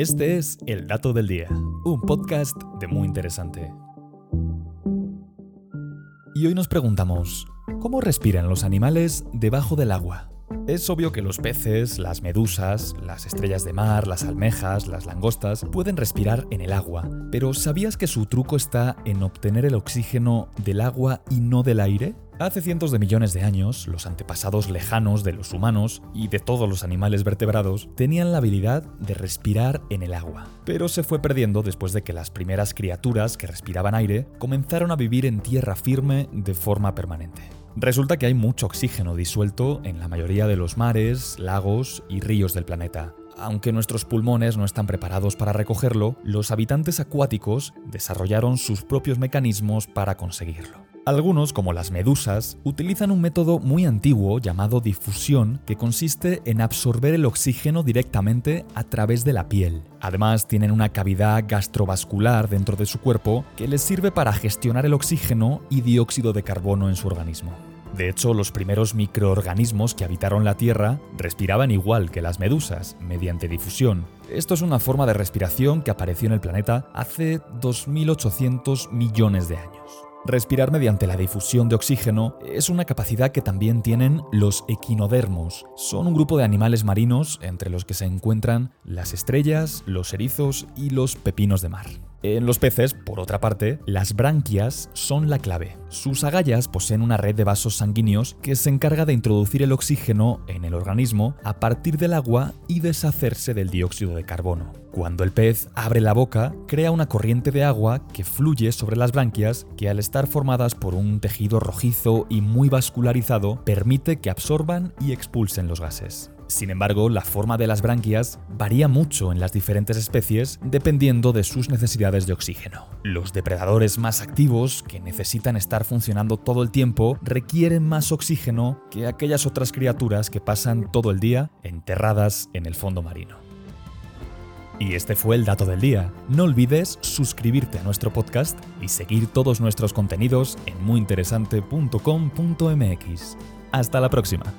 Este es El Dato del Día, un podcast de muy interesante. Y hoy nos preguntamos, ¿cómo respiran los animales debajo del agua? Es obvio que los peces, las medusas, las estrellas de mar, las almejas, las langostas pueden respirar en el agua, pero ¿sabías que su truco está en obtener el oxígeno del agua y no del aire? Hace cientos de millones de años, los antepasados lejanos de los humanos y de todos los animales vertebrados tenían la habilidad de respirar en el agua, pero se fue perdiendo después de que las primeras criaturas que respiraban aire comenzaron a vivir en tierra firme de forma permanente. Resulta que hay mucho oxígeno disuelto en la mayoría de los mares, lagos y ríos del planeta. Aunque nuestros pulmones no están preparados para recogerlo, los habitantes acuáticos desarrollaron sus propios mecanismos para conseguirlo. Algunos, como las medusas, utilizan un método muy antiguo llamado difusión que consiste en absorber el oxígeno directamente a través de la piel. Además, tienen una cavidad gastrovascular dentro de su cuerpo que les sirve para gestionar el oxígeno y dióxido de carbono en su organismo. De hecho, los primeros microorganismos que habitaron la Tierra respiraban igual que las medusas, mediante difusión. Esto es una forma de respiración que apareció en el planeta hace 2.800 millones de años. Respirar mediante la difusión de oxígeno es una capacidad que también tienen los equinodermos. Son un grupo de animales marinos entre los que se encuentran las estrellas, los erizos y los pepinos de mar. En los peces, por otra parte, las branquias son la clave. Sus agallas poseen una red de vasos sanguíneos que se encarga de introducir el oxígeno en el organismo a partir del agua y deshacerse del dióxido de carbono. Cuando el pez abre la boca, crea una corriente de agua que fluye sobre las branquias que al estar formadas por un tejido rojizo y muy vascularizado permite que absorban y expulsen los gases. Sin embargo, la forma de las branquias varía mucho en las diferentes especies dependiendo de sus necesidades de oxígeno. Los depredadores más activos, que necesitan estar funcionando todo el tiempo, requieren más oxígeno que aquellas otras criaturas que pasan todo el día enterradas en el fondo marino. Y este fue el dato del día. No olvides suscribirte a nuestro podcast y seguir todos nuestros contenidos en muyinteresante.com.mx. Hasta la próxima.